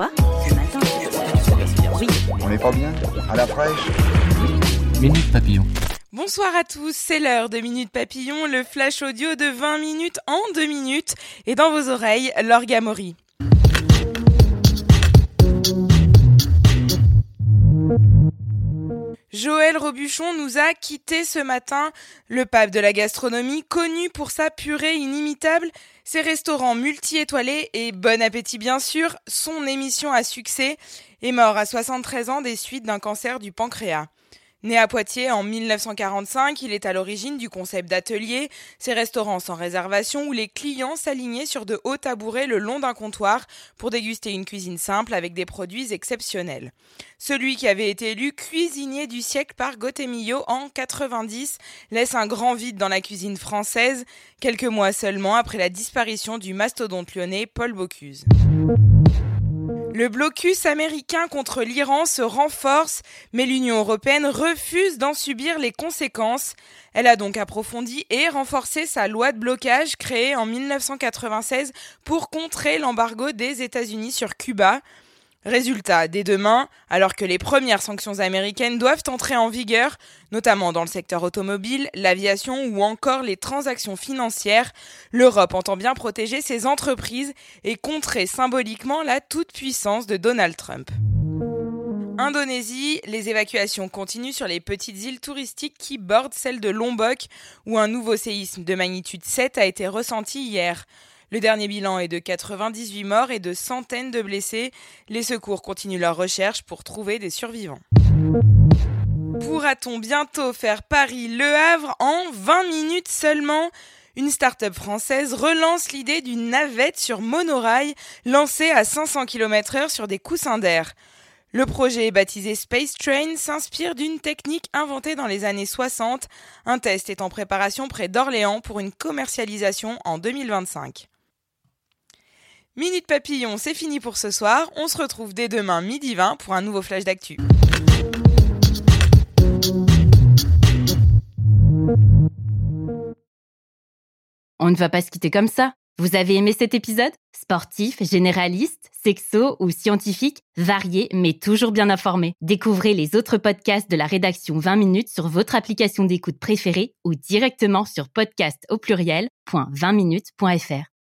Quoi Ce matin Oui. On n'est pas bien À la fraîche Minute Papillon. Bonsoir à tous, c'est l'heure de Minute Papillon, le flash audio de 20 minutes en 2 minutes, et dans vos oreilles, l'orgamori. Joël Robuchon nous a quitté ce matin, le pape de la gastronomie, connu pour sa purée inimitable, ses restaurants multi-étoilés et bon appétit bien sûr, son émission à succès, est mort à 73 ans des suites d'un cancer du pancréas. Né à Poitiers en 1945, il est à l'origine du concept d'atelier, ces restaurants sans réservation où les clients s'alignaient sur de hauts tabourets le long d'un comptoir pour déguster une cuisine simple avec des produits exceptionnels. Celui qui avait été élu cuisinier du siècle par Gottemillo en 90 laisse un grand vide dans la cuisine française, quelques mois seulement après la disparition du mastodonte lyonnais Paul Bocuse. Le blocus américain contre l'Iran se renforce, mais l'Union européenne refuse d'en subir les conséquences. Elle a donc approfondi et renforcé sa loi de blocage créée en 1996 pour contrer l'embargo des États-Unis sur Cuba. Résultat, dès demain, alors que les premières sanctions américaines doivent entrer en vigueur, notamment dans le secteur automobile, l'aviation ou encore les transactions financières, l'Europe entend bien protéger ses entreprises et contrer symboliquement la toute-puissance de Donald Trump. Indonésie, les évacuations continuent sur les petites îles touristiques qui bordent celle de Lombok, où un nouveau séisme de magnitude 7 a été ressenti hier. Le dernier bilan est de 98 morts et de centaines de blessés. Les secours continuent leur recherche pour trouver des survivants. Pourra-t-on bientôt faire Paris-Le Havre en 20 minutes seulement? Une start-up française relance l'idée d'une navette sur monorail lancée à 500 km/h sur des coussins d'air. Le projet baptisé Space Train s'inspire d'une technique inventée dans les années 60. Un test est en préparation près d'Orléans pour une commercialisation en 2025. Minute Papillon, c'est fini pour ce soir. On se retrouve dès demain midi 20 pour un nouveau flash d'actu. On ne va pas se quitter comme ça. Vous avez aimé cet épisode? Sportif, généraliste, sexo ou scientifique, varié mais toujours bien informé. Découvrez les autres podcasts de la rédaction 20 minutes sur votre application d'écoute préférée ou directement sur podcast au pluriel.20minutes.fr.